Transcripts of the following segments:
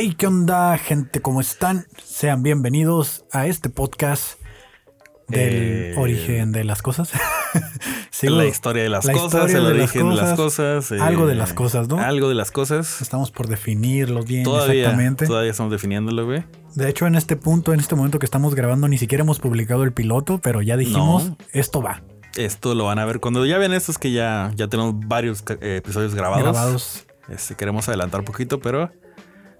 Hey, ¿qué onda, gente? ¿Cómo están? Sean bienvenidos a este podcast del Eh, origen de las cosas. Sigo- la historia de las la cosas, el de las origen de las cosas. eh, algo de las cosas, ¿no? Algo de las cosas. Estamos por definirlo bien Todavía, exactamente. todavía estamos definiéndolo, güey. De hecho, en este punto, en este momento que estamos grabando, ni siquiera hemos publicado el piloto, pero ya dijimos, No. esto va. Esto lo van a ver cuando ya vean esto, es que ya, ya tenemos varios eh, episodios grabados. Grabados. Este, queremos adelantar un poquito, pero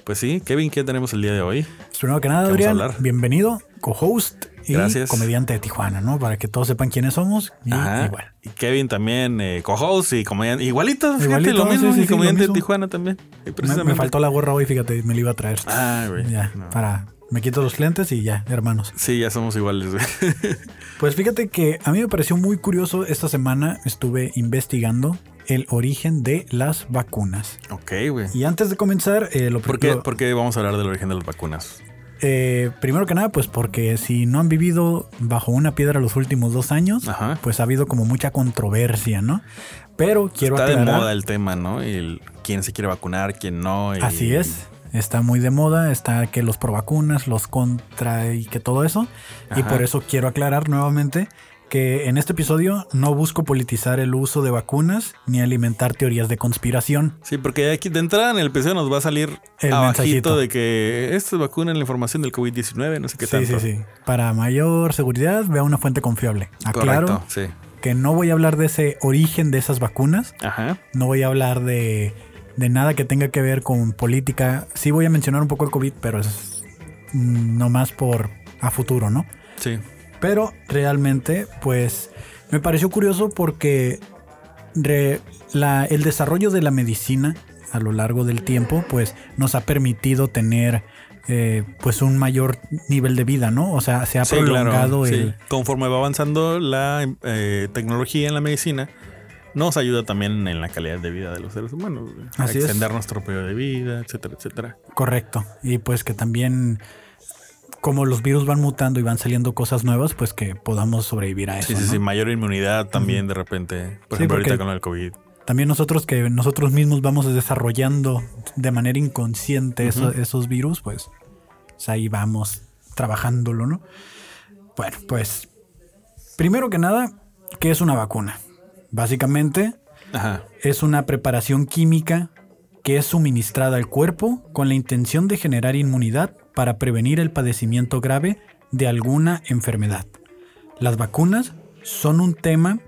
pues sí, Kevin, ¿qué tenemos el día de hoy? Pues primero que nada, ¿Qué vamos a Adrián, bienvenido, co-host y Gracias. comediante de Tijuana, ¿no? Para que todos sepan quiénes somos. Y Ajá. igual. Y Kevin también, eh, co-host y comediante. Igualito, fíjate, Igualito, lo mismo. sí, sí, y comediante de. Tijuana también. eh, Me, me faltó la gorra hoy, fíjate, me la iba a traer. Ah, güey. ya, no. para. Me quito los lentes y ya, hermanos. Sí, ya somos iguales, güey. Pues fíjate que a mí me pareció muy curioso esta semana, estuve investigando el origen de las vacunas. ok, güey. Y antes de comenzar, eh, lo ¿Por qué, primero, por qué vamos a hablar del origen de las vacunas? eh, primero que nada, pues porque si no han vivido bajo una piedra los últimos dos años, Ajá. pues ha habido como mucha controversia, ¿no? Pero quiero Está de moda el tema, ¿no? Y el, quién se quiere vacunar, quién no. y- así es. Está muy de moda, está que los pro vacunas, los contra y que todo eso. Y por eso quiero aclarar nuevamente que en este episodio no busco politizar el uso de vacunas ni alimentar teorías de conspiración. Sí, porque aquí de entrada en el episodio nos va a salir El abajito mensajito. de que esto es vacuna la información del COVID-19, no sé qué Sí, tanto. sí, sí. Para mayor seguridad, vea una fuente confiable. Aclaro Correcto, sí. que no voy a hablar de ese origen de esas vacunas. Ajá. No voy a hablar de, de nada que tenga que ver con política. Sí voy a mencionar un poco el COVID, pero es mm, nomás por a futuro, ¿no? Sí. Pero realmente, pues, me pareció curioso porque re- la- el desarrollo de la medicina a lo largo del tiempo, pues, nos ha permitido tener, eh, pues, un mayor nivel de vida, ¿no? O sea, se ha Sí, prolongado claro, sí. el... Conforme va avanzando la eh, tecnología en la medicina, nos ayuda también en la calidad de vida de los seres humanos. A Así es. extender nuestro periodo de vida, etcétera, etcétera. Correcto. Y pues que también, como los virus van mutando y van saliendo cosas nuevas, pues que podamos sobrevivir a eso. Sí, sí, ¿no? sí. Mayor inmunidad también de repente. Por Sí, ejemplo, ahorita con el COVID. También nosotros que nosotros mismos vamos desarrollando de manera inconsciente esos virus, pues, pues ahí vamos trabajándolo, ¿no? Bueno, pues primero que nada, ¿qué es una vacuna? Básicamente Ajá. es una preparación química que es suministrada al cuerpo con la intención de generar inmunidad para prevenir el padecimiento grave de alguna enfermedad. Las vacunas son un tema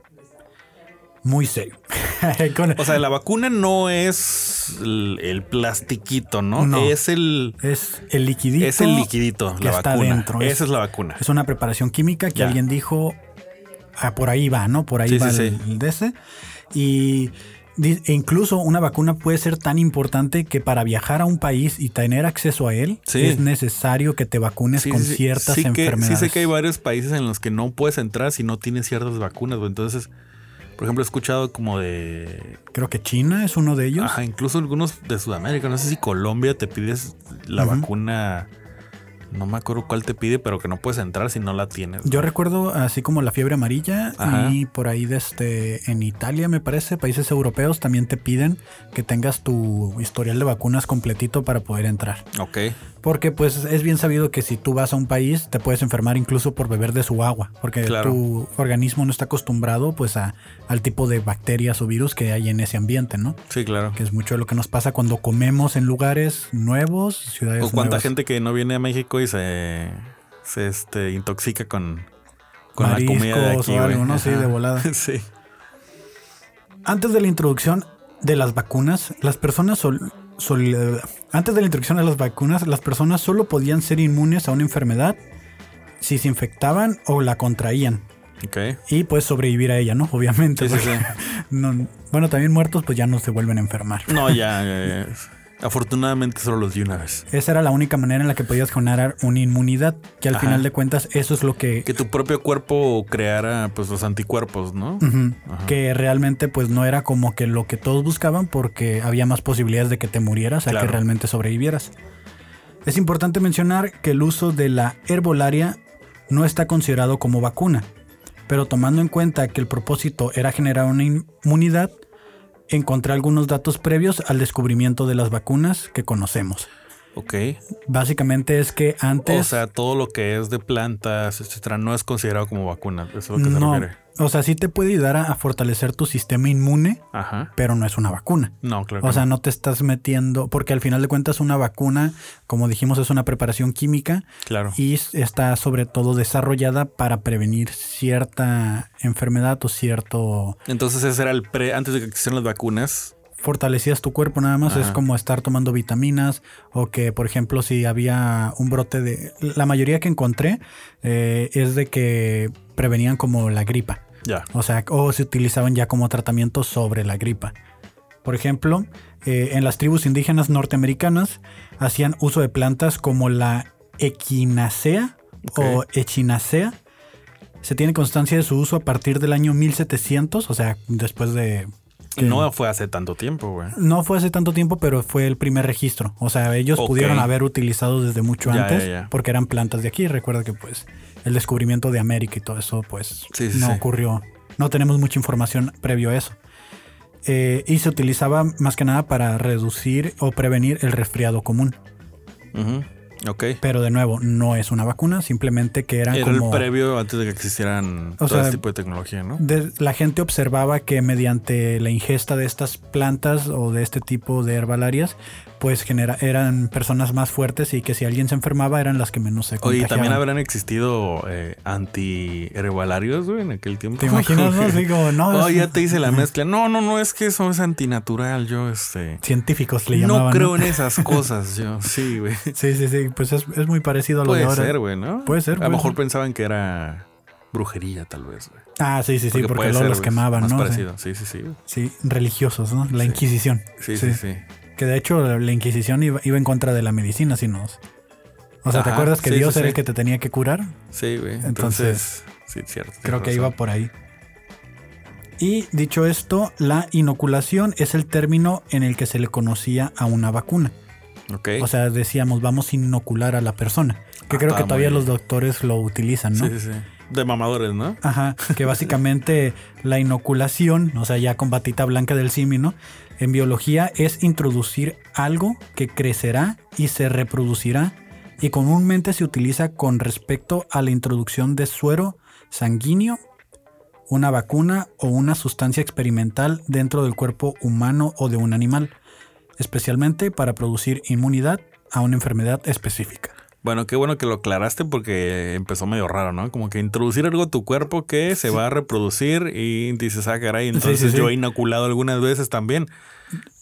muy serio. Con- O sea, la vacuna no es el, el plastiquito, ¿no? No. Es el es el liquidito. es el liquidito, que la está vacuna. dentro. Esa Es- la vacuna. Es una preparación química que Ya. alguien dijo, ah, por ahí va, ¿no? Por ahí Sí, va sí, el, sí. de ese. Y e incluso una vacuna puede ser tan importante que para viajar a un país y tener acceso a él Sí. es necesario que te vacunes Sí, con sí, ciertas Sí que, sí enfermedades. sé que hay varios países en los que no puedes entrar si no tienes ciertas vacunas. Entonces, por ejemplo, he escuchado como de... Creo que China es uno de ellos. Ajá, incluso algunos de Sudamérica. No sé si Colombia te pides la vacuna... No me acuerdo cuál te pide, pero que no puedes entrar si no la tienes. Yo recuerdo así como la fiebre amarilla Ajá. y por ahí desde en Italia me parece, países europeos también te piden que tengas tu historial de vacunas completito para poder entrar. Ok. Porque pues es bien sabido que si tú vas a un país te puedes enfermar incluso por beber de su agua, porque Claro. tu organismo no está acostumbrado pues a, al tipo de bacterias o virus que hay en ese ambiente, ¿no? Sí, claro. Que es mucho de lo que nos pasa cuando comemos en lugares nuevos, ciudades O cuánta nuevas. gente que no viene a México y se, se este, intoxica con, con la comida de aquí, o algo. ¿no? Sí, de volada. sí. Antes de la introducción de las vacunas, las personas sol- sol- antes de la introducción de las vacunas, las personas solo podían ser inmunes a una enfermedad si se infectaban o la contraían y pues sobrevivir a ella, ¿no? Obviamente. Sí, sí, porque sí. no- bueno, también muertos pues ya no se vuelven a enfermar. No, ya. eh, afortunadamente solo los di una vez. Esa era la única manera en la que podías generar una inmunidad, que al Ajá. final de cuentas eso es lo que Que tu propio cuerpo creara pues los anticuerpos, ¿no? Que realmente pues no era como que lo que todos buscaban porque había más posibilidades de que te murieras a Claro. que realmente sobrevivieras. Es importante mencionar que el uso de la herbolaria no está considerado como vacuna, pero tomando en cuenta que el propósito era generar una inmunidad, encontré algunos datos previos al descubrimiento de las vacunas que conocemos. Ok. Básicamente es que antes... O sea, todo lo que es de plantas, etcétera, no es considerado como vacuna. Eso es lo que se no, refiere. o sea, sí te puede ayudar a, a fortalecer tu sistema inmune, Ajá. pero no es una vacuna. No, claro. O sea, no. no te estás metiendo, porque al final de cuentas una vacuna, como dijimos, es una preparación química Claro. y está sobre todo desarrollada para prevenir cierta enfermedad o cierto... Entonces ese era el pre, antes de que existieran las vacunas. Fortalecías tu cuerpo nada más, es como estar tomando vitaminas o que, por ejemplo, si había un brote de... La mayoría que encontré eh, es de que prevenían como la gripa. Ya. O sea, o se utilizaban ya como tratamiento sobre la gripa. Por ejemplo, eh, en las tribus indígenas norteamericanas hacían uso de plantas como la equinacea o echinacea. Se tiene constancia de su uso a partir del año 1700, o sea, después de... que- No fue hace tanto tiempo, güey. no fue hace tanto tiempo, pero fue el primer registro. O sea, ellos pudieron haber utilizado desde mucho Ya, antes ya, ya. porque eran plantas de aquí. Recuerda que pues el descubrimiento de América y todo eso pues Sí, sí, no sí. ocurrió. No tenemos mucha información previo a eso. Eh, y se utilizaba más que nada para reducir o prevenir el resfriado común. Ujú. Ok. Pero de nuevo, no es una vacuna, simplemente que eran Era como... el previo antes de que existieran todo sea, este tipo de tecnología, ¿no? de- la gente observaba que mediante la ingesta de estas plantas o de este tipo de herbalarias, pues genera, eran personas más fuertes y que si alguien se enfermaba eran las que menos se Oye, contagiaban. también habrán existido eh, anti-herbalarios, güey, en aquel tiempo. ¿Te imaginas? no? Así como, no, Oh, es- ya te hice la mezcla. No, no, no, es que eso es antinatural. Yo, este. Científicos le No llamaban. creo en esas cosas. Yo, sí, güey. Sí, sí, sí, pues es, es muy parecido a lo de Puede ahora. ser, güey, ¿no? Puede ser, A puede lo mejor ser. pensaban que era brujería, tal vez, güey. Ah, sí, sí, sí, porque, puede luego ser, los quemaban, Más ¿no? Parecido. Sí, sí, sí. Sí, religiosos, ¿no? La Sí. Inquisición. Sí, sí, sí. Que de hecho la Inquisición iba, iba en contra de la medicina, si nos... O sea, ¿te acuerdas que sí, Dios sí, era el que te tenía que curar? Sí, güey. Entonces, Entonces, sí, cierto. Creo que iba por ahí. Y dicho esto, la inoculación es el término en el que se le conocía a una vacuna. O sea, decíamos, vamos a inocular a la persona. Que Ah, creo que todavía los doctores lo utilizan, ¿no? Sí, sí, sí. De mamadores, ¿no? Ajá, que básicamente la inoculación, o sea, ya con batita blanca del simio, ¿no? En biología es introducir algo que crecerá y se reproducirá y comúnmente se utiliza con respecto a la introducción de suero sanguíneo, una vacuna o una sustancia experimental dentro del cuerpo humano o de un animal, especialmente para producir inmunidad a una enfermedad específica. Bueno, qué bueno que lo aclaraste porque empezó medio raro, ¿no? Como que introducir algo a tu cuerpo que se va a reproducir y dices, ah, caray, entonces sí, sí. yo he inoculado algunas veces también.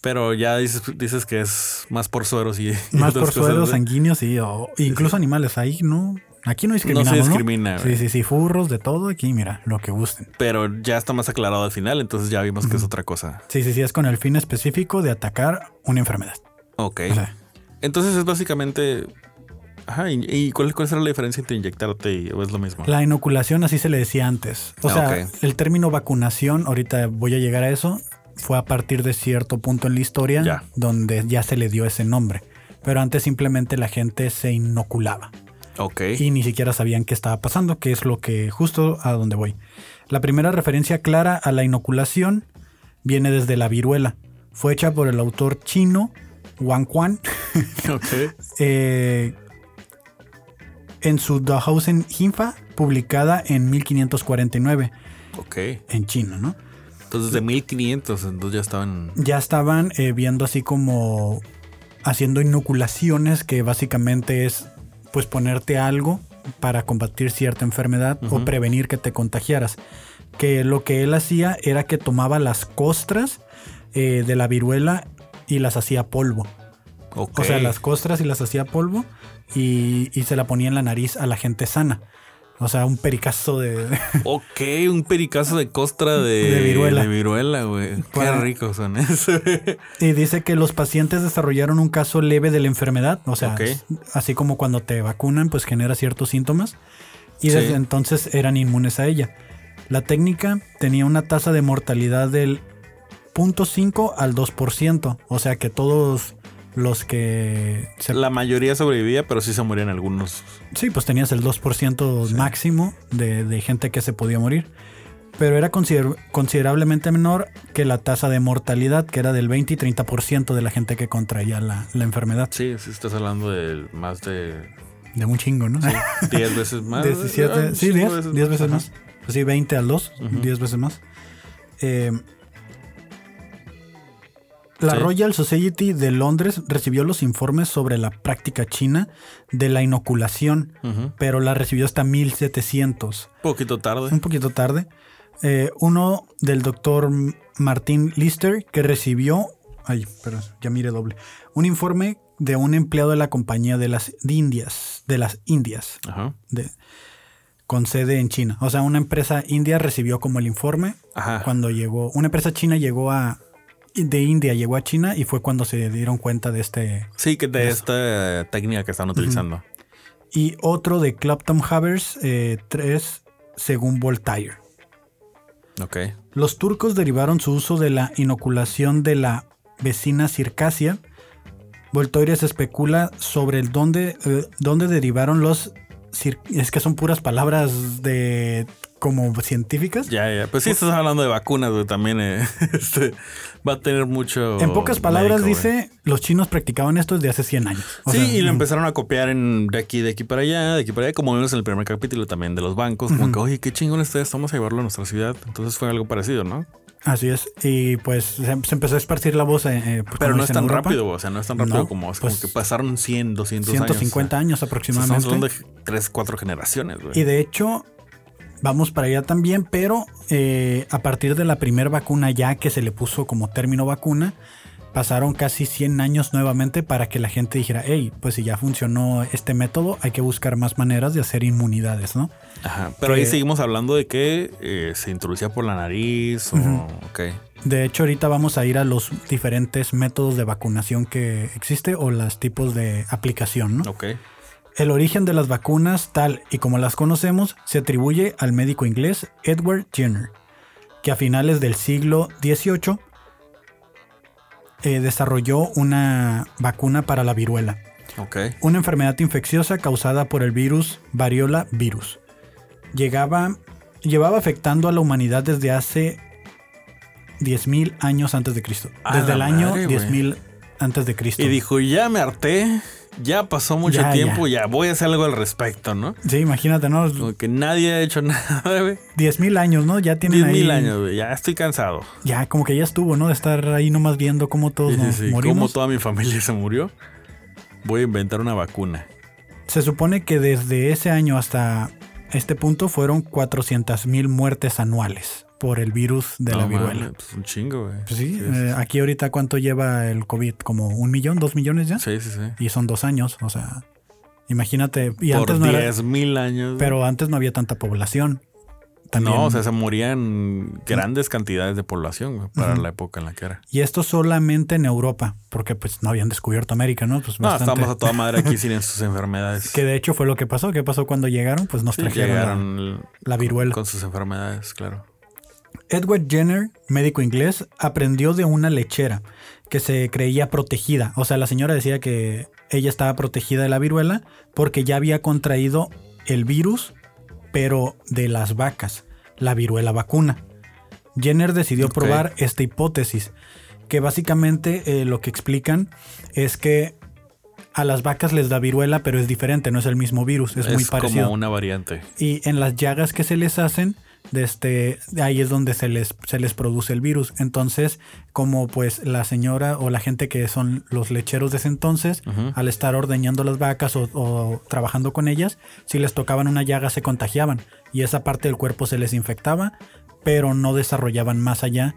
Pero ya dices, dices que es más por sueros y, Más por ¿no? sanguíneos y o incluso animales. Ahí no. Aquí no discriminamos. No se discrimina, Sí, sí, sí. Furros, de todo. Aquí, mira, lo que gusten. Pero ya está más aclarado al final, entonces ya vimos que es otra cosa. Sí, sí, sí. Es con el fin específico de atacar una enfermedad. Ok. O sea, Entonces es básicamente. Ajá, ¿y, cuál, cuál será la diferencia entre inyectarte y es lo mismo? la inoculación, así se le decía antes. O Ah, sea, el término vacunación, ahorita voy a llegar a eso, fue a partir de cierto punto en la historia Ya. donde ya se le dio ese nombre. Pero antes simplemente la gente se inoculaba. Y ni siquiera sabían qué estaba pasando, que es lo que justo a donde voy. La primera referencia clara a la inoculación viene desde la viruela. Fue hecha por el autor chino Wang Quan ok. eh, en su Dahausen Hinfa, publicada en 1549 Ok. en China, ¿no? Entonces de 1500, entonces ya estaban. Ya estaban eh, viendo así como haciendo inoculaciones, que básicamente es pues ponerte algo para combatir cierta enfermedad o prevenir que te contagiaras. Que lo que él hacía era que tomaba las costras eh, de la viruela y las hacía polvo. O sea, las costras y las hacía polvo y, y se la ponía en la nariz a la gente sana. O sea, un pericazo de... Ok, un pericazo de costra de, De viruela. De viruela, güey. Qué ricos son esos. Y dice que los pacientes desarrollaron un caso leve de la enfermedad, o sea, así como cuando te vacunan, pues genera ciertos síntomas. Y Sí. desde entonces eran inmunes a ella. La técnica tenía una tasa de mortalidad del 0.5 al 2%, o sea que todos los que se La mayoría sobrevivía, pero sí se morían algunos. Sí, pues tenías el 2% máximo de, de gente que se podía morir. pero era consider- considerablemente menor que la tasa de mortalidad, que era del 20 y 30% de la gente que contraía la, la enfermedad. Sí, sí, estás hablando de más de De un chingo, ¿no? 10 veces más. 17, Ah, sí, cinco 10, 10 veces Ajá. más. Pues sí, 20 al 2, Ujú. 10 veces más. Eh, la Sí. Royal Society de Londres recibió los informes sobre la práctica china de la inoculación, pero la recibió hasta 1700, Poquito tarde. un poquito tarde. Eh, uno del doctor Martin Lister que recibió, ay, pero ya mire doble, un informe de un empleado de la compañía de las Indias, de las Indias Ajá. de, con sede en China. O sea, una empresa india recibió como el informe Ajá. cuando llegó, una empresa china llegó a, de India llegó a China y fue cuando se dieron cuenta de este. Sí, que de esta técnica que están utilizando. Y otro de Clapton Havers eh, 3 según Voltaire. Ok. Los turcos derivaron su uso de la inoculación de la vecina circasia. Voltaire se especula sobre el dónde, eh, dónde derivaron los... Es que son puras palabras de como científicas. Ya, ya. Pues sí, estás hablando de vacunas, güey. También eh, este, va a tener mucho. En pocas palabras dice, los chinos practicaban esto desde hace 100 años. O sí, sea, y lo empezaron a copiar en, de aquí, de aquí para allá, de aquí para allá, como vimos en el primer capítulo también de los bancos, como que, oye, qué chingón esto, vamos a llevarlo a nuestra ciudad. Entonces fue algo parecido, ¿no? Así es. Y pues se, empezó a esparcir la voz. eh, eh, pues, Pero no es tan Europa, rápido, o sea, no es tan rápido No, como, es pues, como que pasaron 100, 200 150 años. años o sea, aproximadamente. Estamos hablando de 3, 4 generaciones, güey. Y de hecho, vamos para allá también, pero eh, a partir de la primera vacuna ya que se le puso como término vacuna, pasaron casi 100 años nuevamente para que la gente dijera, hey, pues si ya funcionó este método, hay que buscar más maneras de hacer inmunidades, ¿no? Ajá. Pero que- ahí seguimos hablando de que eh, se introducía por la nariz o. Ok. De hecho, ahorita vamos a ir a los diferentes métodos de vacunación que existe o los tipos de aplicación, ¿no? Ok. El origen de las vacunas, tal y como las conocemos, se atribuye al médico inglés Edward Jenner, que a finales del siglo XVIII eh, desarrolló una vacuna para la viruela, Ok. una enfermedad infecciosa causada por el virus variola virus. Llegaba, llevaba afectando a la humanidad desde hace 10.000 años antes de Cristo. Desde el año madre, güey. 10.000 antes de Cristo. Y dijo, ya me harté, ya pasó mucho Ya, tiempo, ya. voy a hacer algo al respecto, ¿no? Sí, imagínate, ¿no? Como que nadie ha hecho nada, güey. 10.000 años, ¿no? Ya tienen 10 mil ahí- años, güey. Ya estoy cansado. Ya, como que ya estuvo, ¿no? De estar ahí nomás viendo cómo todos Sí, nos sí. Morimos. toda mi familia se murió, voy a inventar una vacuna. Se supone que desde ese año hasta este punto fueron 400.000 muertes anuales por el virus de la viruela. pues un chingo, güey. Pues sí, sí, eh, aquí ahorita cuánto lleva el COVID, como un millón, dos millones ya. sí, sí, sí. Y son dos años, o sea, imagínate. Y Por antes no era- 10 mil años. pero antes no había tanta población. También, No, o sea, se morían grandes cantidades de población güey, para la época en la que era. Y esto solamente en Europa, porque pues no habían descubierto América, ¿no? Pues No, bastante- estamos a toda madre aquí sin sus enfermedades. Que de hecho fue lo que pasó. ¿Qué pasó cuando llegaron? Pues nos Sí, trajeron la viruela. con sus enfermedades, claro. Edward Jenner, médico inglés, aprendió de una lechera que se creía protegida. O sea, la señora decía que ella estaba protegida de la viruela porque ya había contraído el virus, pero de las vacas, la viruela vacuna. Jenner decidió probar esta hipótesis, que básicamente eh, lo que explican es que a las vacas les da viruela, pero es diferente, no es el mismo virus, es, muy parecido. como una variante. Y en las llagas que se les hacen, de este, ahí es donde se les, se les produce el virus. Entonces, como pues la señora o la gente que son los lecheros de ese entonces, al estar ordeñando las vacas o, o trabajando con ellas, si les tocaban una llaga se contagiaban y esa parte del cuerpo se les infectaba, pero no desarrollaban más allá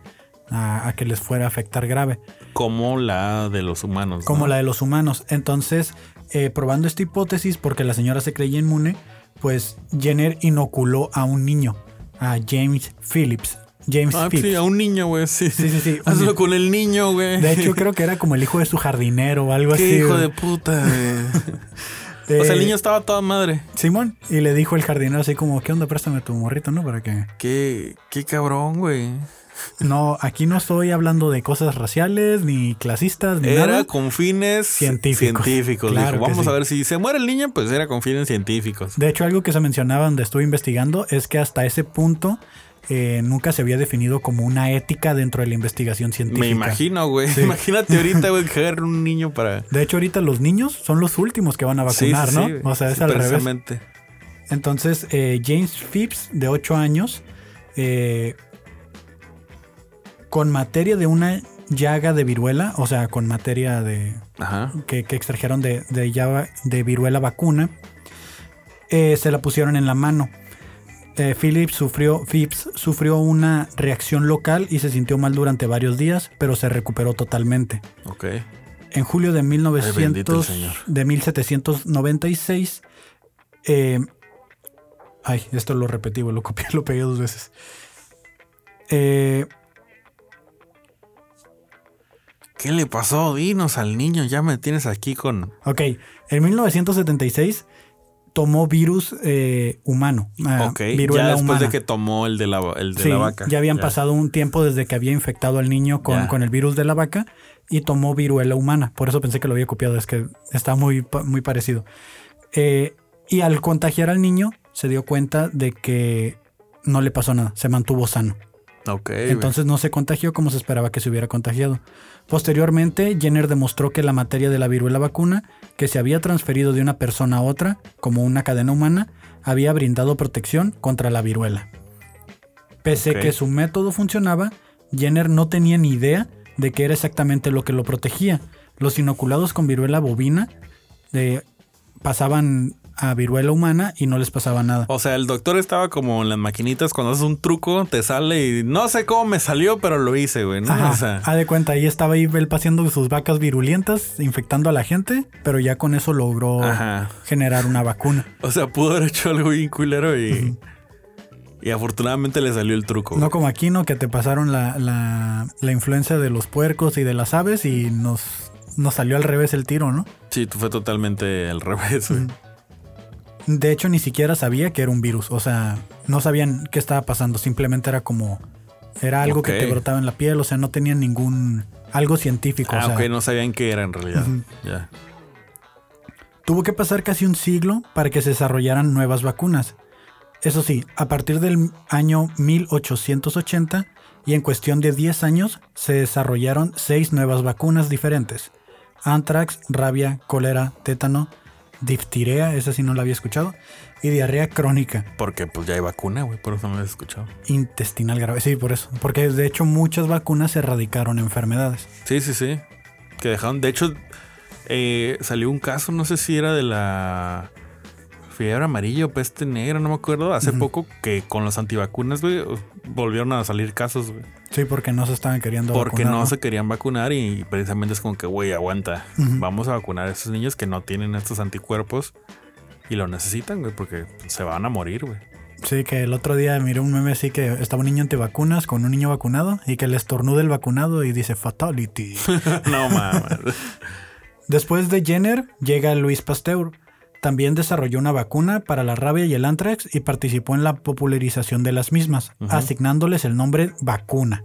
a, a que les fuera a afectar grave Como la de los humanos. como ¿no? la de los humanos. Entonces, eh, probando esta hipótesis, porque la señora se creía inmune, pues Jenner inoculó a un niño, a James Phillips. James Ah, Phillips. sí, a un niño, güey. Sí, Sí, sí, sí. Hazlo con el niño, güey. De hecho, creo que era como el hijo de su jardinero o algo Qué así. hijo güey. de puta, güey. O sea, el niño estaba toda madre. Simón. Y le dijo el jardinero así como, ¿qué onda? Préstame tu morrito, ¿no? Para que... Qué, qué cabrón, güey. No, aquí no estoy hablando de cosas raciales, ni clasistas, ni Era nada. con fines Científicos. científicos. Claro Dijo, vamos sí. a ver si se muere el niño, pues era con fines científicos. De hecho, algo que se mencionaba donde estuve investigando es que hasta ese punto eh, nunca se había definido como una ética dentro de la investigación científica. Me imagino, güey. Imagínate ahorita, güey, que un niño para. De hecho, ahorita los niños son los últimos que van a vacunar, Sí, sí, ¿no? sí, o sea, es al revés. Entonces, eh, James Phipps, de 8 años, eh, con materia de una llaga de viruela, o sea, con materia de Ajá. que, que extrajeron de, de, llaga- de viruela vacuna, eh, se la pusieron en la mano. Eh, Phillips sufrió, Phipps sufrió una reacción local y se sintió mal durante varios días, pero se recuperó totalmente. Ok. En julio de Ay, bendito el 1900, Señor. de 1796, eh, ay, esto lo repetí, lo copié, lo pegué dos veces. Eh, ¿Qué le pasó? Dinos al niño, ya me tienes aquí con. ok, en 1976 tomó virus eh, humano, ah, ok. viruela Ya después humana. de que tomó el de la, el de Sí, la vaca. ya habían pasado un tiempo desde que había infectado al niño con, con el virus de la vaca y tomó viruela humana. Por eso pensé que lo había copiado, es que está muy, muy parecido. Eh, y al contagiar al niño, se dio cuenta de que no le pasó nada, se mantuvo sano. Ok. güey. Entonces no se contagió como se esperaba que se hubiera contagiado. Posteriormente, Jenner demostró que la materia de la viruela vacuna, que se había transferido de una persona a otra, como una cadena humana, había brindado protección contra la viruela. Pese Ok. que su método funcionaba, Jenner no tenía ni idea de qué era exactamente lo que lo protegía. Los inoculados con viruela bovina eh, pasaban a viruela humana y no les pasaba nada. O sea, el doctor estaba como en las maquinitas cuando haces un truco, te sale y no sé cómo me salió, pero lo hice, güey. ¿no? Ajá, O sea, haz de cuenta, ahí estaba ahí él paseando sus vacas virulentas, infectando a la gente, pero ya con eso logró Ajá. generar una vacuna. o sea, pudo haber hecho algo bien culero y. Y afortunadamente le salió el truco. No como aquí, ¿no? Que te pasaron la, la, la influencia de los puercos y de las aves y nos, nos salió al revés el tiro, ¿no? Sí, fue totalmente al revés, güey. De hecho, ni siquiera sabía que era un virus. O sea, no sabían qué estaba pasando. Simplemente era como... Era algo que te brotaba en la piel. O sea, no tenían ningún... Algo científico. Ah, o sea, ok, no sabían qué era en realidad. Ya. Tuvo que pasar casi un siglo para que se desarrollaran nuevas vacunas. Eso sí, a partir del año 1880 y en cuestión de 10 años se desarrollaron seis nuevas vacunas diferentes. Antrax, rabia, cólera, tétano, diftirea, esa sí no la había escuchado, y diarrea crónica, Porque pues ya hay vacuna, güey, por eso no lo he escuchado. intestinal grave. Sí, por eso. Porque de hecho muchas vacunas erradicaron enfermedades. Sí, sí, sí. Que dejaron. De hecho, eh, salió un caso, no sé si era de la fiebre amarilla o peste negra, no me acuerdo. Hace poco que con los antivacunas, güey, volvieron a salir casos, güey. Sí, porque no se estaban queriendo Porque vacunar, no se querían vacunar y precisamente es como que, güey, aguanta. Vamos a vacunar a esos niños que no tienen estos anticuerpos y lo necesitan, güey, porque se van a morir, güey. Sí, que el otro día miré un meme así que estaba un niño antivacunas con un niño vacunado y que le estornuda el vacunado y dice fatality. no mames. Después de Jenner llega Luis Pasteur. También desarrolló una vacuna para la rabia y el anthrax y participó en la popularización de las mismas, asignándoles el nombre vacuna.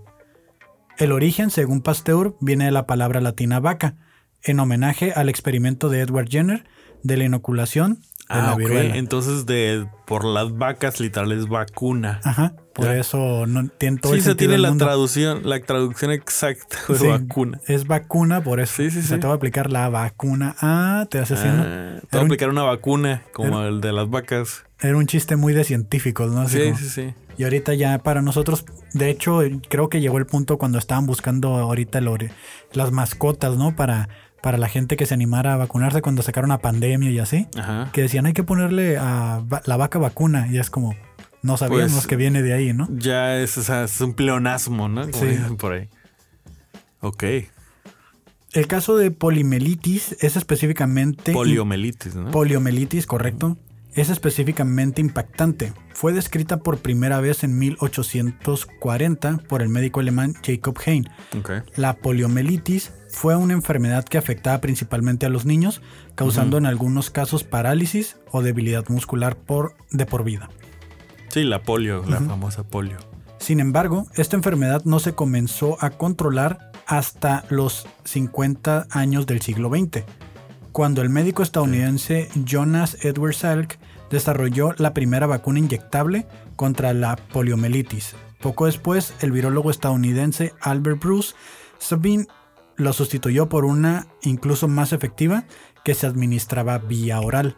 El origen, según Pasteur, viene de la palabra latina vaca, en homenaje al experimento de Edward Jenner de la inoculación de Ah, la. Entonces, de por las vacas, literal es vacuna. Ajá, por Ya. eso no tiene todo sí, el se sentido tiene del la mundo. traducción, la traducción exacta de Sí, vacuna. Es vacuna, por eso. Sí, sí, Se sí. te va a aplicar la vacuna. Ah, te hace haciendo. Ah, te voy a un- aplicar una vacuna como el de las vacas. Era un chiste muy de científicos, ¿no? Así Sí, como- sí, sí. Y ahorita ya para nosotros, de hecho, creo que llegó el punto cuando estaban buscando ahorita lo- las mascotas, ¿no? Para, para la gente que se animara a vacunarse cuando sacaron la pandemia y así. Ajá. Que decían, hay que ponerle a la vaca vacuna. Y es como, no sabíamos Pues, que viene de ahí, ¿no? Ya es, o sea, es un pleonasmo, ¿no? Como Sí. por ahí. Ok. El caso de polimelitis es específicamente... Poliomelitis, ¿no? Poliomielitis, correcto. Es específicamente impactante. Fue descrita por primera vez en 1840 por el médico alemán Jacob Hein. ok. La poliomielitis fue una enfermedad que afectaba principalmente a los niños, causando en algunos casos parálisis o debilidad muscular por, de por vida. Sí, la polio, la famosa polio. Sin embargo, esta enfermedad no se comenzó a controlar hasta los 50 años del siglo XX, cuando el médico estadounidense Jonas Edward Salk desarrolló la primera vacuna inyectable contra la poliomielitis. Poco después, el virólogo estadounidense Albert Bruce Sabine lo sustituyó por una incluso más efectiva que se administraba vía oral.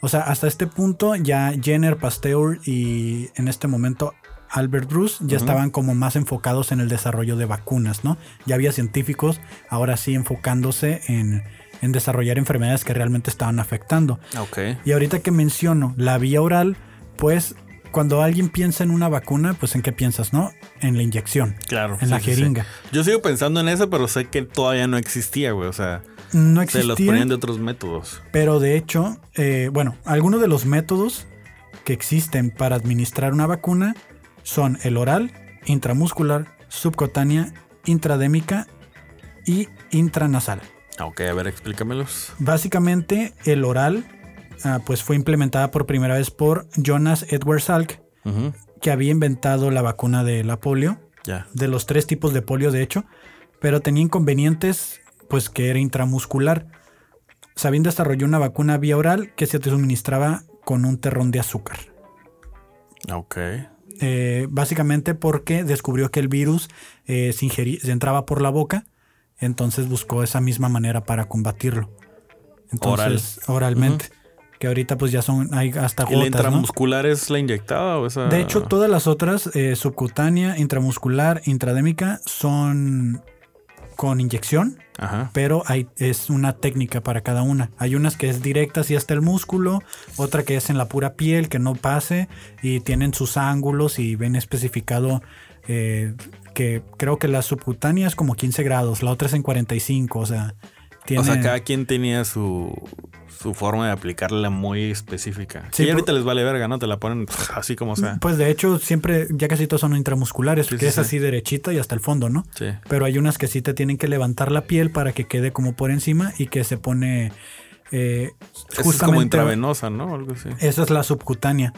O sea, hasta este punto ya Jenner, Pasteur y en este momento Albert Bruce ya estaban como más enfocados en el desarrollo de vacunas, ¿no? Ya había científicos ahora sí enfocándose en, en desarrollar enfermedades que realmente estaban afectando. Ok. Y ahorita que menciono la vía oral, pues cuando alguien piensa en una vacuna, pues en qué piensas, ¿no? En la inyección. Claro. En la sí, jeringa. Yo sigo pensando en eso, pero sé que todavía no existía, güey. O sea, No se existía. los ponían de otros métodos. Pero de hecho, eh, bueno, algunos de los métodos que existen para administrar una vacuna son el oral, intramuscular, subcutánea, intradémica y intranasal. Ah, Ok, a ver, explícamelos. Básicamente, el oral ah, pues fue implementada por primera vez por Jonas Edward Salk, que había inventado la vacuna de la polio, de los tres tipos de polio de hecho, pero tenía inconvenientes pues que era intramuscular. Sabin desarrolló una vacuna vía oral que se te suministraba con un terrón de azúcar. Ok. Eh, básicamente porque descubrió que el virus eh, se, ingeri- se entraba por la boca, entonces buscó esa misma manera para combatirlo. Entonces, oralmente. Que ahorita pues ya son, hay hasta ¿Y la gotas, ¿no? intramuscular es la inyectada o esa? De hecho, todas las otras, eh, subcutánea, intramuscular, intradémica, son con inyección, Ajá. pero hay, es una técnica para cada una. Hay unas que es directa así hasta el músculo, otra que es en la pura piel, que no pase, y tienen sus ángulos y ven especificado eh, que creo que la subcutánea es como 15 grados, la otra es en 45, o sea, tiene... O sea, cada quien tenía su, su forma de aplicarla muy específica. Sí, y ahorita les vale verga, ¿no? Te la ponen así como sea. Pues de hecho, siempre, ya casi todos son intramusculares, Sí, que sí, es sí. así derechita y hasta el fondo, ¿no? Sí. Pero hay unas que sí te tienen que levantar la piel para que quede como por encima y que se pone eh, Esa es como intravenosa, ¿no? Algo así. Esa es la subcutánea.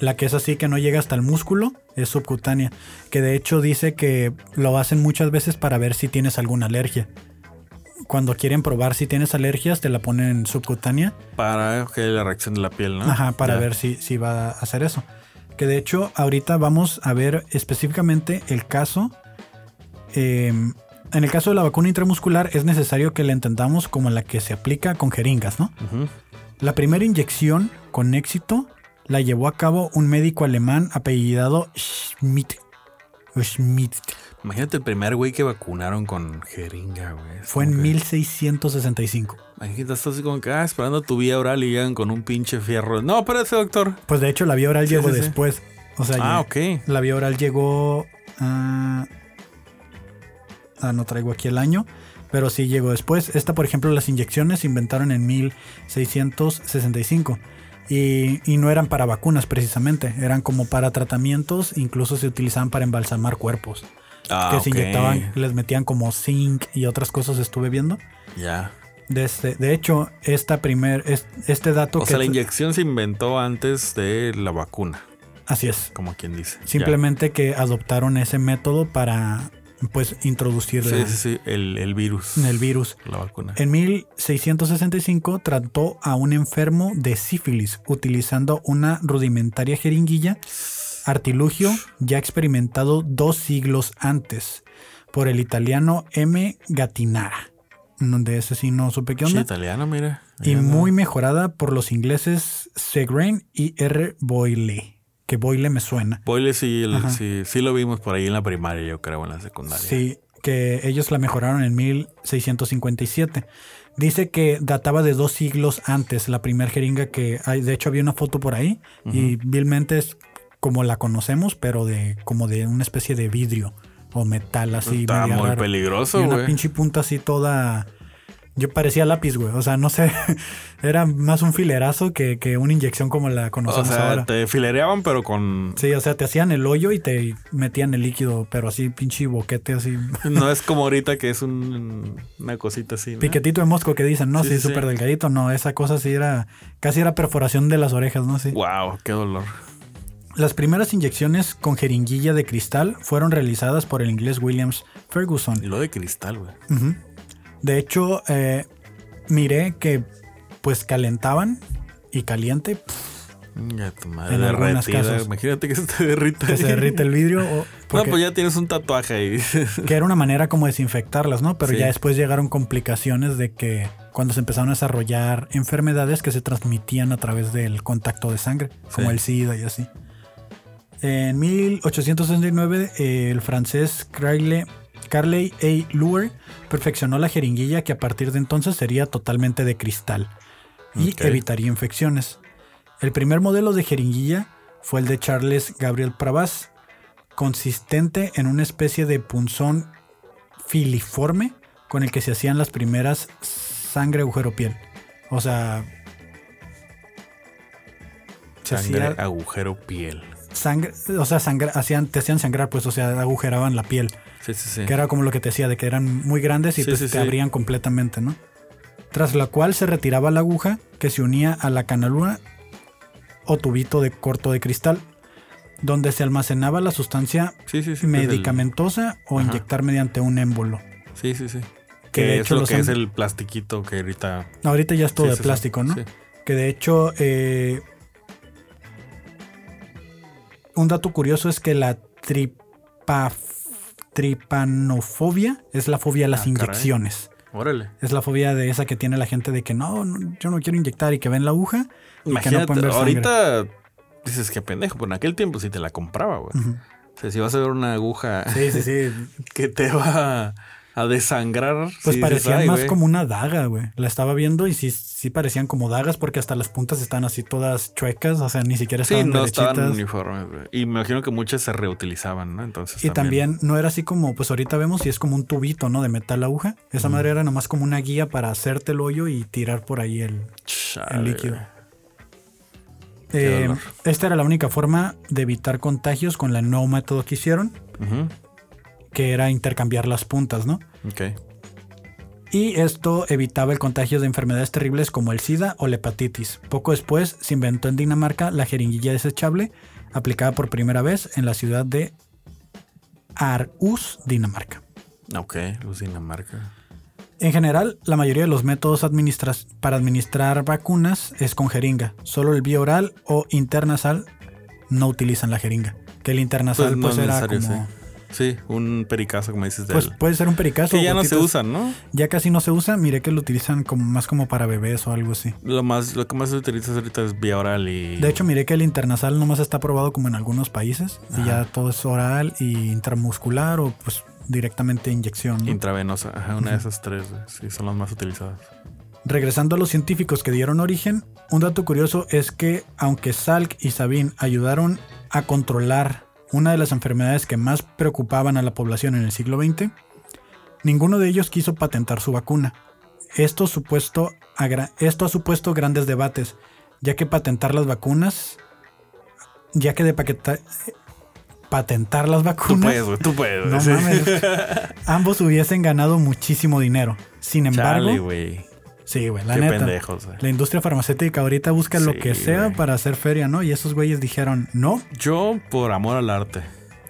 La que es así que no llega hasta el músculo es subcutánea. Que de hecho dice que lo hacen muchas veces para ver si tienes alguna alergia. Cuando quieren probar si tienes alergias, te la ponen subcutánea. Para que la reacción de la piel, ¿no? Ajá, para Ya. ver si, si va a hacer eso. Que de hecho, ahorita vamos a ver específicamente el caso. eh, en el caso de la vacuna intramuscular, es necesario que la entendamos como la que se aplica con jeringas, ¿no? Ujú. La primera inyección, con éxito, la llevó a cabo un médico alemán apellidado Schmidt. Schmidt. Imagínate el primer güey que vacunaron con jeringa, güey. Fue en que- 1665. Imagínate, estás así como que, ah, esperando tu vía oral y llegan con un pinche fierro. No, espérate, doctor. Pues de hecho, la vía oral Sí, llegó sí, sí. después. O sea, Ah, ok. La vía oral llegó. ah, ah, no traigo aquí el año. Pero sí llegó después. Esta, por ejemplo, las inyecciones se inventaron en 1665. Y, y no eran para vacunas precisamente. Eran como para tratamientos. Incluso se utilizaban para embalsamar cuerpos. Ah, que se inyectaban, les metían como zinc y otras cosas estuve viendo. Ya. De, este- de hecho, esta primer, es- este dato O que... sea, la inyección se inventó antes de la vacuna, Así es. como quien dice. Simplemente que adoptaron ese método para pues introducir Sí, sí, sí. El, el virus. el virus. La vacuna. En 1665 trató a un enfermo de sífilis utilizando una rudimentaria jeringuilla, artilugio ya experimentado dos siglos antes por el italiano M. Gattinara. De ese sí no supe qué onda. italiano, mira. Y muy mejorada por los ingleses Segren y R. Boyle. Que Boyle me suena. Boyle sí, el- sí, sí lo vimos por ahí en la primaria, yo creo, en la secundaria. Sí, que ellos la mejoraron en 1657. Dice que databa de dos siglos antes la primera jeringa que hay. De hecho, había una foto por ahí y vilmente es como la conocemos, pero de como de una especie de vidrio o metal así. Está muy raro. peligroso, Y una güey. pinche punta así toda. Yo parecía lápiz, güey. O sea, no sé. Era más un filerazo que, que una inyección como la O conocemos sea, ahora. te filereaban, pero con. Sí, o sea, te hacían el hoyo y te metían el líquido, pero así, pinche boquete, así. No es como ahorita que es un- una cosita así. ¿no? Piquetito de mosco que dicen, no, sí, súper sí. delgadito. No, esa cosa sí era. Casi era perforación de las orejas, ¿no? Sí. Wow, qué dolor. Las primeras inyecciones con jeringuilla de cristal fueron realizadas por el inglés Williams Ferguson. Y lo de cristal, güey. De hecho, eh, miré que pues calentaban y caliente pff, Ya tu madre En algunos casos. Imagínate que se te derrita. Que se derrite el vidrio. O, No, pues ya tienes un tatuaje ahí. que era una manera como desinfectarlas, ¿no? Pero Sí. ya después llegaron complicaciones de que cuando se empezaron a desarrollar enfermedades que se transmitían a través del contacto de sangre, como Sí. el SIDA y así. En 1869, eh, el francés Carle- Carley A. Luer perfeccionó la jeringuilla que a partir de entonces sería totalmente de cristal y evitaría infecciones. El primer modelo de jeringuilla fue el de Charles Gabriel Pravas, consistente en una especie de punzón filiforme con el que se hacían las primeras sangre agujero piel. O sea, se Sangre, hacía agujero, piel. Sangre, o sea, sangre, hacían, te hacían sangrar, pues, o sea, agujeraban la piel, Sí, sí, sí. que era como lo que te decía, de que eran muy grandes y Sí, pues sí, te sí. abrían completamente, ¿no? Tras la cual se retiraba la aguja que se unía a la canalura o tubito de corto de cristal, donde se almacenaba la sustancia el- medicamentosa o Ajá. inyectar mediante un émbolo. Sí, sí, sí. Que Que de es hecho lo que es el plastiquito que ahorita. Ahorita ya es todo de plástico, ¿no? Sí. Que de hecho, eh, un dato curioso es que la tripa, tripanofobia es la fobia a las Ah, caray. inyecciones. Órale. Es la fobia de esa que tiene la gente de que no, no, yo no quiero inyectar y que ven la aguja y que no Imagínate, pueden ver sangre. ahorita dices que pendejo, pero en aquel tiempo sí te la compraba, güey. O sea, si vas a ver una aguja Sí, sí, sí. que te va a desangrar. Pues sí dices, parecían "Ay, más güey". como una daga, güey. La estaba viendo y sí, sí parecían como dagas porque hasta las puntas están así todas chuecas, o sea, ni siquiera Sí, estaban no derechitas. estaban uniformes, güey. Y me imagino que muchas se reutilizaban, ¿no? Entonces. Y también no era así como, pues ahorita vemos y es como un tubito, ¿no? De metal aguja. Esa madre era nomás como una guía para hacerte el hoyo y tirar por ahí el, Chale, el líquido. Eh, esta era la única forma de evitar contagios con el nuevo método que hicieron. Que era intercambiar las puntas, ¿no? Ok. Y esto evitaba el contagio de enfermedades terribles como el SIDA o la hepatitis. Poco después se inventó en Dinamarca la jeringuilla desechable, aplicada por primera vez en la ciudad de Aarhus, Dinamarca. Ok, Luz Dinamarca. En general, la mayoría de los métodos para administrar vacunas es con jeringa. Solo el vía oral o internasal no utilizan la jeringa. Que el internasal Pues pues, no era como... sí. Sí, un pericazo, como dices, del... Pues puede ser un pericazo. que ya no se usan, ¿no? Ya casi no se usa. Miré que lo utilizan como más como para bebés o algo así. Lo más, lo que más se utiliza ahorita es vía oral y. De hecho, miré que el internasal nomás está aprobado como en algunos países. Y ya todo es oral y intramuscular o pues directamente inyección. ¿no? intravenosa. Ajá, una de esas tres. Sí, son las más utilizadas. Regresando a los científicos que dieron origen, un dato curioso es que aunque Salk y Sabin ayudaron a controlar una de las enfermedades que más preocupaban a la población en el siglo XX, ninguno de ellos quiso patentar su vacuna. Esto, supuesto esto ha supuesto grandes debates, ya que patentar las vacunas, ya que de paqueta- patentar las Tú vacunas, puedes. Tú puedes. no sí. mames, ambos hubiesen ganado muchísimo dinero. Sin embargo, Chale. Sí, güey, la Qué neta. pendejos, güey. La industria farmacéutica ahorita busca lo que sea güey. para hacer feria, ¿no? Y esos güeyes dijeron, no. Yo, por amor al arte.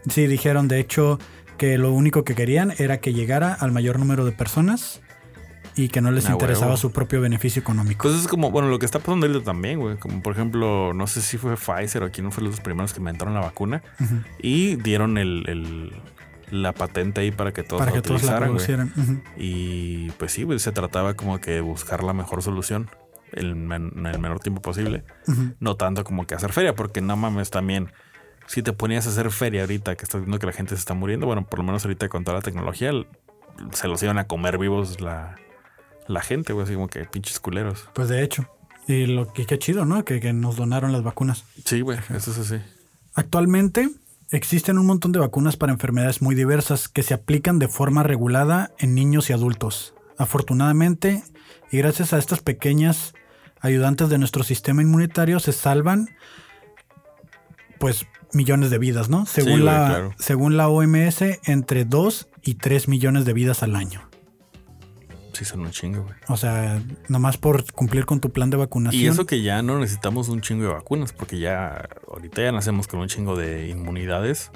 Sí, dijeron de hecho que lo único que querían era que llegara al mayor número de personas y que no les interesaba huevo. su propio beneficio económico. Cosas Pues como, bueno, lo que está pasando ahorita también, güey. Como por ejemplo, no sé si fue Pfizer o quién fue los primeros que inventaron la vacuna y dieron el, el- la patente ahí para que todos Para la que todos la utilizaran, producieran. Y pues sí, güey, se trataba como que de buscar la mejor solución el men- en el menor tiempo posible. No tanto como que hacer feria, porque no mames también. Si te ponías a hacer feria ahorita que estás viendo que la gente se está muriendo, bueno, por lo menos ahorita con toda la tecnología, se los iban a comer vivos la, la gente, güey, así como que pinches culeros. Pues de hecho. Y lo que qué chido, ¿no? Que, que nos donaron las vacunas. Sí, güey, eso es así. Actualmente existen un montón de vacunas para enfermedades muy diversas que se aplican de forma regulada en niños y adultos. Afortunadamente, y gracias a estas pequeñas ayudantes de nuestro sistema inmunitario, se salvan pues millones de vidas, ¿no? Según, la, claro. según la OMS, entre 2 y 3 millones de vidas al año. Sí, son un chingo, güey. O sea, nomás por cumplir con tu plan de vacunación. Y eso que ya no necesitamos un chingo de vacunas, porque ya ahorita ya nacemos con un chingo de inmunidades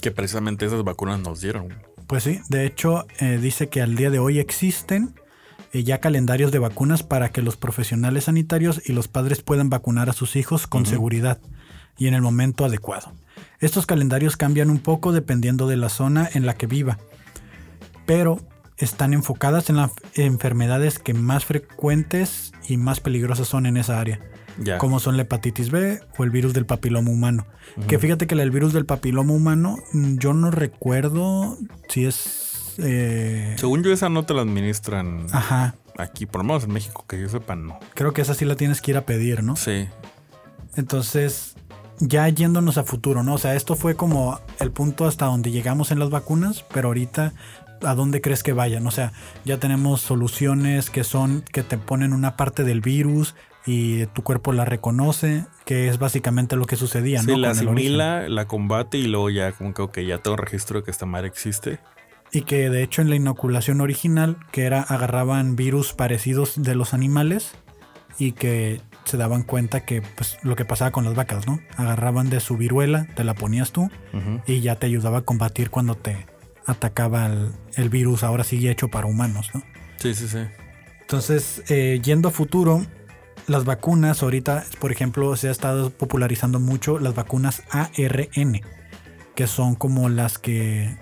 que precisamente esas vacunas nos dieron. güey. Pues sí, de hecho eh, dice que al día de hoy existen eh, ya calendarios de vacunas para que los profesionales sanitarios y los padres puedan vacunar a sus hijos con seguridad y en el momento adecuado. Estos calendarios cambian un poco dependiendo de la zona en la que viva, pero están enfocadas en las enfermedades que más frecuentes y más peligrosas son en esa área. Como son la hepatitis B o el virus del papiloma humano. Que fíjate que el virus del papiloma humano, mm, yo no recuerdo si es. Eh, Según yo, esa no te la administran. Ajá. Aquí, por lo menos en México, que yo sepa, no. Creo que esa sí la tienes que ir a pedir, ¿no? Sí. Entonces, ya yéndonos a futuro, ¿no? O sea, esto fue como el punto hasta donde llegamos en las vacunas, pero ahorita a dónde crees que vayan. O sea, ya tenemos soluciones que son que te ponen una parte del virus y tu cuerpo la reconoce, que es básicamente lo que sucedía, sí, la asimila, la combate y luego ya como que okay, ya tengo registro de que esta madre existe. Y que de hecho en la inoculación original, que era agarraban virus parecidos de los animales y que se daban cuenta que pues lo que pasaba con las vacas, ¿no? Agarraban de su viruela, te la ponías tú y ya te ayudaba a combatir cuando te atacaba el, virus, ahora sigue hecho para humanos, ¿no? Sí, sí, sí. Entonces, eh, yendo a futuro, las vacunas, ahorita, por ejemplo, se ha estado popularizando mucho las vacunas ARN, que son como las que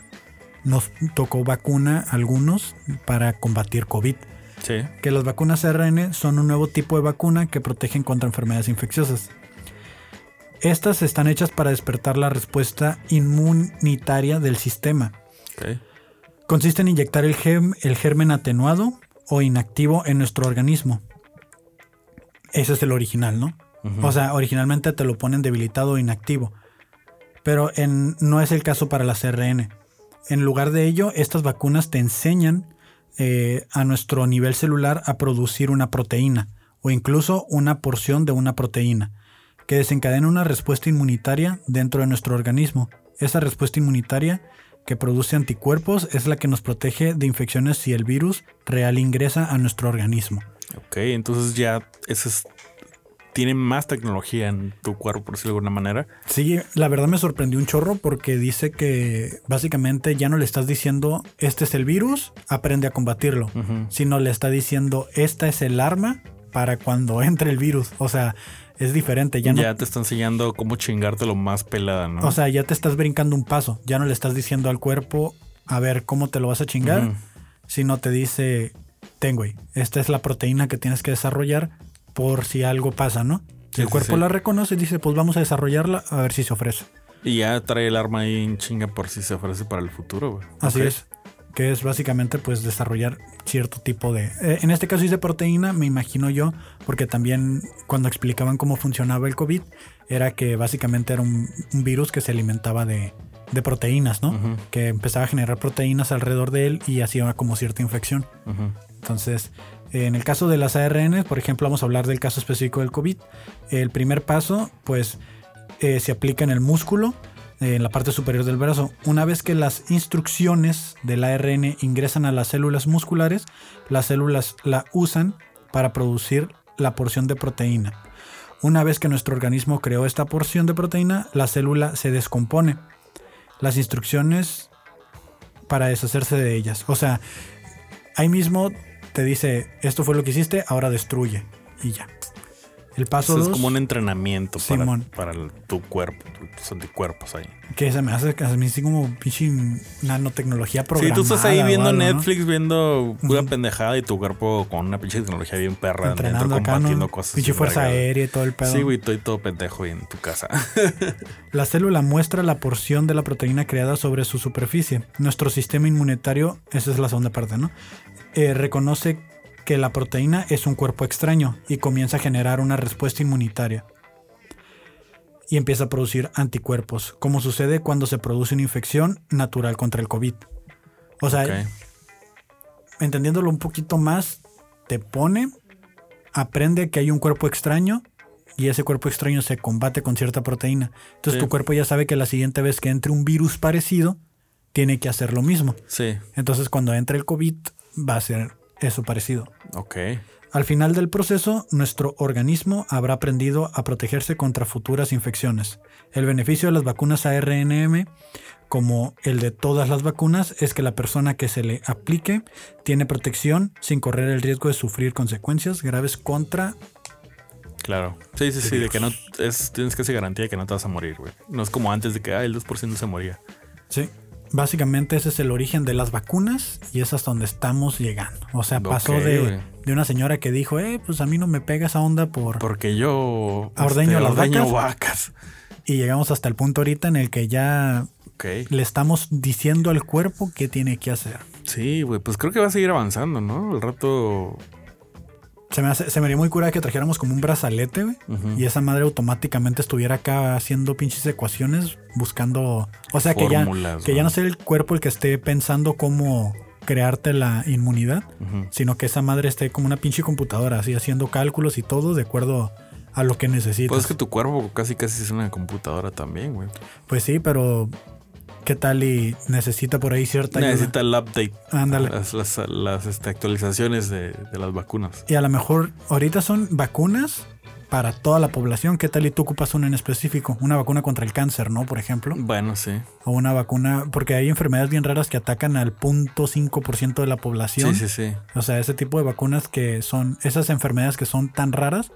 nos tocó vacuna algunos para combatir COVID. Sí. Que las vacunas ARN son un nuevo tipo de vacuna que protegen contra enfermedades infecciosas. Estas están hechas para despertar la respuesta inmunitaria del sistema. Consiste en inyectar el, el germen atenuado o inactivo en nuestro organismo. Ese es el original, ¿no? O sea, originalmente te lo ponen debilitado o inactivo. Pero en, no es el caso para la CRN. En lugar de ello, estas vacunas te enseñan eh, a nuestro nivel celular a producir una proteína o incluso una porción de una proteína que desencadena una respuesta inmunitaria dentro de nuestro organismo. Esa respuesta inmunitaria que produce anticuerpos es la que nos protege de infecciones si el virus real ingresa a nuestro organismo. Ok, entonces ya eso tiene más tecnología en tu cuerpo, por decirlo de alguna manera. Sí, la verdad me sorprendió un chorro porque dice que básicamente ya no le estás diciendo este es el virus, aprende a combatirlo, sino le está diciendo esta es el arma para cuando entre el virus. O sea, es diferente. Ya, ya te está enseñando cómo chingarte lo más pelada, ¿no? O sea, ya te estás brincando un paso. Ya no le estás diciendo al cuerpo, a ver cómo te lo vas a chingar, sino te dice, ten, güey, esta es la proteína que tienes que desarrollar por si algo pasa, ¿no? el cuerpo la reconoce y dice, pues vamos a desarrollarla a ver si se ofrece. Y ya trae el arma ahí en chinga por si se ofrece para el futuro, güey. Así es. Que es básicamente pues desarrollar cierto tipo de... Eh, en este caso de proteína, me imagino yo, porque también cuando explicaban cómo funcionaba el COVID, era que básicamente era un, virus que se alimentaba de, de proteínas, ¿no? Que empezaba a generar proteínas alrededor de él y hacía como cierta infección. Entonces, en el caso de las ARN, por ejemplo, vamos a hablar del caso específico del COVID. El primer paso, pues, eh, se aplica en el músculo, en la parte superior del brazo. Una vez que las instrucciones del ARN ingresan a las células musculares, las células la usan para producir la porción de proteína. Una vez que nuestro organismo creó esta porción de proteína, la célula se descompone. Las instrucciones para deshacerse de ellas. O sea, ahí mismo te dice, esto fue lo que hiciste, ahora destruye. Y ya. El paso es como un entrenamiento para, para tu cuerpo, tus anticuerpos ahí. Que se me hace a mí así como pinche nanotecnología programada. Sí, tú estás ahí viendo Netflix, viendo pura pendejada y tu cuerpo con una pinche tecnología bien perra Entrenando dentro, combatiendo cosas. Pinche fuerza aérea y todo el pedo. Sí, güey, estoy todo pendejo en tu casa. la célula muestra la porción de la proteína creada sobre su superficie. Nuestro sistema inmunitario, esa es la segunda parte, ¿no? Eh, reconoce que la proteína es un cuerpo extraño y comienza a generar una respuesta inmunitaria. Y empieza a producir anticuerpos, como sucede cuando se produce una infección natural contra el COVID. O sea, entendiéndolo un poquito más, te pone, aprende que hay un cuerpo extraño y ese cuerpo extraño se combate con cierta proteína. Entonces tu cuerpo ya sabe que la siguiente vez que entre un virus parecido, tiene que hacer lo mismo. Sí. Entonces cuando entre el COVID, va a ser eso parecido. Ok. Al final del proceso, nuestro organismo habrá aprendido a protegerse contra futuras infecciones. El beneficio de las vacunas ARNM, como el de todas las vacunas, es que la persona que se le aplique tiene protección sin correr el riesgo de sufrir consecuencias graves contra... Claro. Sí, sí, sí, de que no es, tienes que hacer garantía de que no te vas a morir, güey. No es como antes de que ah, el 2% se moría. Sí. Básicamente ese es el origen de las vacunas y es hasta donde estamos llegando. O sea, pasó de, de una señora que dijo, eh, pues a mí no me pega esa onda por... Porque yo Ordeño las ordeño vacas. vacas. Y llegamos hasta el punto ahorita en el que ya le estamos diciendo al cuerpo qué tiene que hacer. Sí, güey, pues creo que va a seguir avanzando, ¿no? El rato. Se me, hace- se me haría muy cura que trajéramos como un brazalete, güey. Y esa madre automáticamente estuviera acá haciendo pinches ecuaciones, buscando... O sea, que ya, que ya ¿no? sea el cuerpo el que esté pensando cómo crearte la inmunidad, sino que esa madre esté como una pinche computadora, así haciendo cálculos y todo de acuerdo a lo que necesitas. Pues es que tu cuerpo casi casi es una computadora también, güey. Pues sí, pero ¿qué tal y necesita por ahí cierta ayuda? Necesita el update. Ándale. Las, las- las, este, actualizaciones de, de las vacunas. Y a lo mejor ahorita son vacunas para toda la población. ¿Qué tal y tú ocupas una en específico? Una vacuna contra el cáncer, ¿no? Por ejemplo. Bueno, sí. O una vacuna, porque hay enfermedades bien raras que atacan al 0.5% de la población. Sí, sí, sí. O sea, ese tipo de vacunas que son, esas enfermedades que son tan raras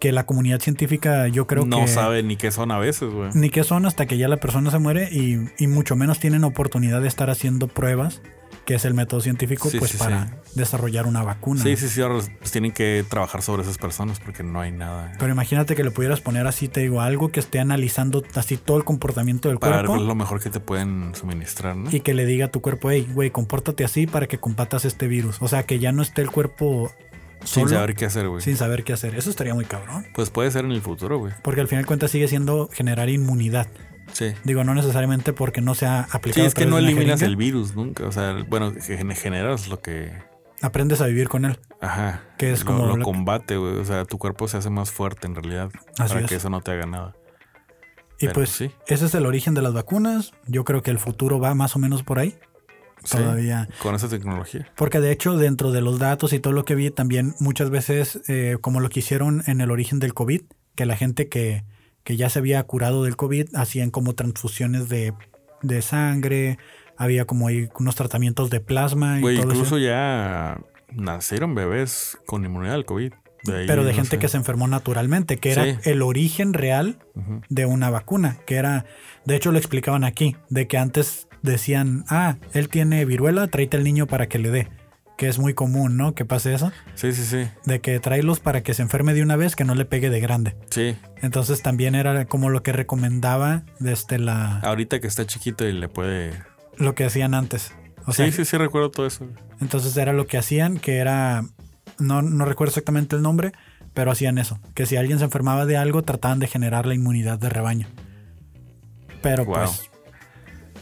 que la comunidad científica yo creo no que sabe ni qué son a veces, güey. ni qué son hasta que ya la persona se muere y, y mucho menos tienen oportunidad de estar haciendo pruebas, que es el método científico, Sí, pues sí, para sí. desarrollar una vacuna. Sí, sí, sí. Ahora pues, tienen que trabajar sobre esas personas porque no hay nada. Pero imagínate que le pudieras poner así, te digo, algo que esté analizando así todo el comportamiento del Para ver cuerpo cuál es lo mejor que te pueden suministrar, ¿no? y que le diga a tu cuerpo, hey, güey, compórtate así para que combatas este virus. O sea, que ya no esté el cuerpo Sin saber qué hacer, güey. sin saber qué hacer. Eso estaría muy cabrón. Pues puede ser en el futuro, güey. Porque al final de cuentas sigue siendo generar inmunidad. Sí. Digo, no necesariamente porque no sea Sí, aplicado. es a que no eliminas jeringa, el virus nunca. O sea, bueno, generas lo que. Aprendes a vivir con él. Ajá. Que es lo, como lo combate, güey. O sea, tu cuerpo se hace más fuerte en realidad. Así para es. que eso no te haga nada. Y Pero pues sí. ese es el origen de las vacunas. Yo creo que el futuro va más o menos por ahí. Sí, Todavía. Con esa tecnología. Porque de hecho, dentro de los datos y todo lo que vi, también muchas veces, eh, como lo que hicieron en el origen del COVID, que la gente que, que ya se había curado del COVID hacían como transfusiones de, de sangre, había como ahí unos tratamientos de plasma y todo incluso eso. ya nacieron bebés con inmunidad al COVID. De ahí, Pero de no gente sé. que se enfermó naturalmente, que era Sí. el origen real de una vacuna, que era, de hecho lo explicaban aquí, de que antes decían, ah, él tiene viruela, tráete al niño para que le dé, que es muy común, ¿no? Que pase eso, Sí, sí, sí. de que tráelos para que se enferme de una vez, que no le pegue de grande. Sí. Entonces también era como lo que recomendaba desde la, Ahorita que está chiquito y le puede. lo que hacían antes. O sea, sí, sí, sí, recuerdo todo eso. entonces era lo que hacían, que era, no, no recuerdo exactamente el nombre, pero hacían eso, que si alguien se enfermaba de algo, trataban de generar la inmunidad de rebaño. Pero Wow. pues,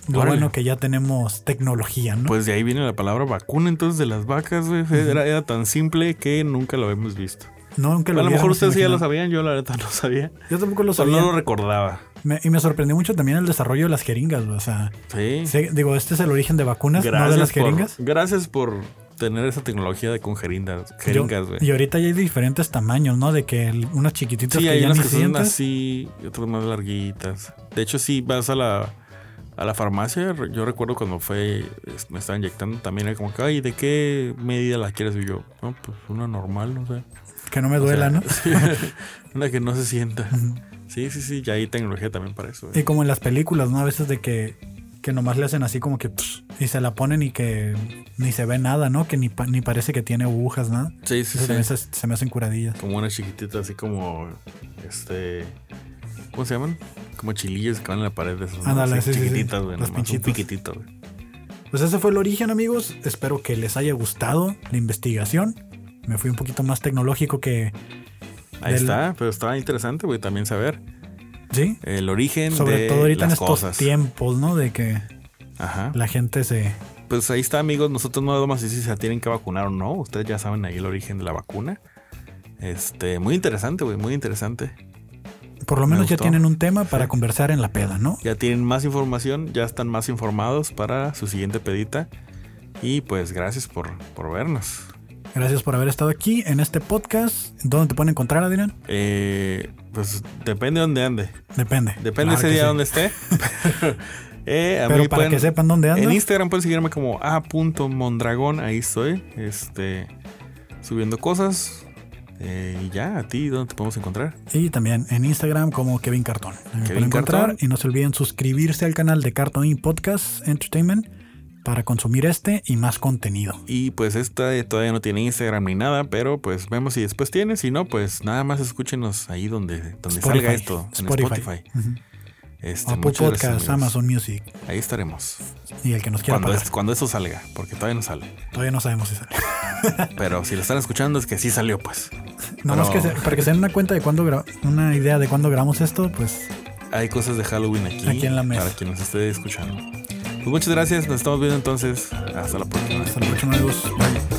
lo Órale. bueno que ya tenemos tecnología, ¿no? Pues de ahí viene la palabra vacuna entonces de las vacas, güey. Era, era tan simple que nunca lo hemos visto. no, aunque A lo mejor ustedes ya lo sabían, yo la verdad no sabía. Yo tampoco lo sabía. no lo recordaba. Me- y me sorprendió mucho también el desarrollo de las jeringas, güey, o sea, Sí. digo, este es el origen de vacunas, no de las Gracias por, jeringas. gracias por tener esa tecnología de con jeringas, jeringas, Yo- y ahorita ya hay diferentes tamaños, ¿no? De que el- unas chiquititas Sí, que hay ya unas ni que son sientes. así y otras más larguitas. De hecho, sí, vas a la, a la farmacia. Yo recuerdo cuando fue, me estaba inyectando también, era como que, ay, ¿de qué medida la quieres? Y yo, no, pues una normal, no sé. Que no me O duela, sea, ¿no? sí, una que no se sienta. Sí, sí, sí, ya hay tecnología también para eso. güey. Y como en las películas, ¿no? A veces de que, que nomás le hacen así como que pss, y se la ponen y que ni se ve nada, ¿no? Que ni, pa- ni parece que tiene agujas, ¿no? Sí, sí, sí. se me hacen curadillas. Como una chiquitita, así como, este, ¿cómo se llaman? Como chilillos que van en la pared de esos. Ándale, sí, sí, sí. chiquititas, güey, Los nomás, un piquitito, güey. Pues ese fue el origen, amigos. Espero que les haya gustado la investigación. Me fui un poquito más tecnológico que. Ahí Del- está, pero estaba interesante, güey, también saber Sí. el origen Sobre de todo ahorita en las estos cosas. tiempos, ¿no? De que Ajá. la gente se. Pues ahí está, amigos. Nosotros no vamos a decir si se tienen que vacunar o no. Ustedes ya saben ahí el origen de la vacuna. Este, muy interesante, güey, muy interesante. Por lo Me menos ya tienen un tema para conversar en la peda, ¿no? Ya tienen más información, ya están más informados para su siguiente pedita. Y pues gracias por, por vernos. Gracias por haber estado aquí en este podcast. ¿Dónde te pueden encontrar, Adrián? Eh, pues depende de dónde ande. Depende. Depende Claro ese día sí. donde esté. Eh, a Pero mí para pueden- que sepan dónde ando. En Instagram pueden seguirme como a.mondragón. Ahí estoy. Este. Subiendo cosas. Eh, y ya, a ti, ¿dónde te podemos encontrar? Y también en Instagram como Kevin Cartón. Me Kevin encontrar. Cartón. Y no se olviden suscribirse al canal de Cartón y Podcast Entertainment para consumir este y más contenido. Y pues esta eh, todavía no tiene Instagram ni nada, pero pues vemos si después tiene. Si no, pues nada más escúchenos ahí donde, donde Spotify. salga esto. En Spotify. Spotify. Este, Apple gracias, Podcast. Amazon Music Ahí estaremos. y el que nos quiera Cuando, pagar. es- cuando eso salga, porque todavía no sale. Todavía no sabemos si sale. Pero si lo están escuchando es que sí salió, pues. Nada más que se- para que se den una cuenta de cuándo una idea de cuándo grabamos esto, pues Hay cosas de Halloween aquí, Aquí en la mesa. para quien nos esté escuchando. Pues muchas gracias, nos estamos viendo entonces. Hasta la próxima. hasta la próxima amigos. Bye.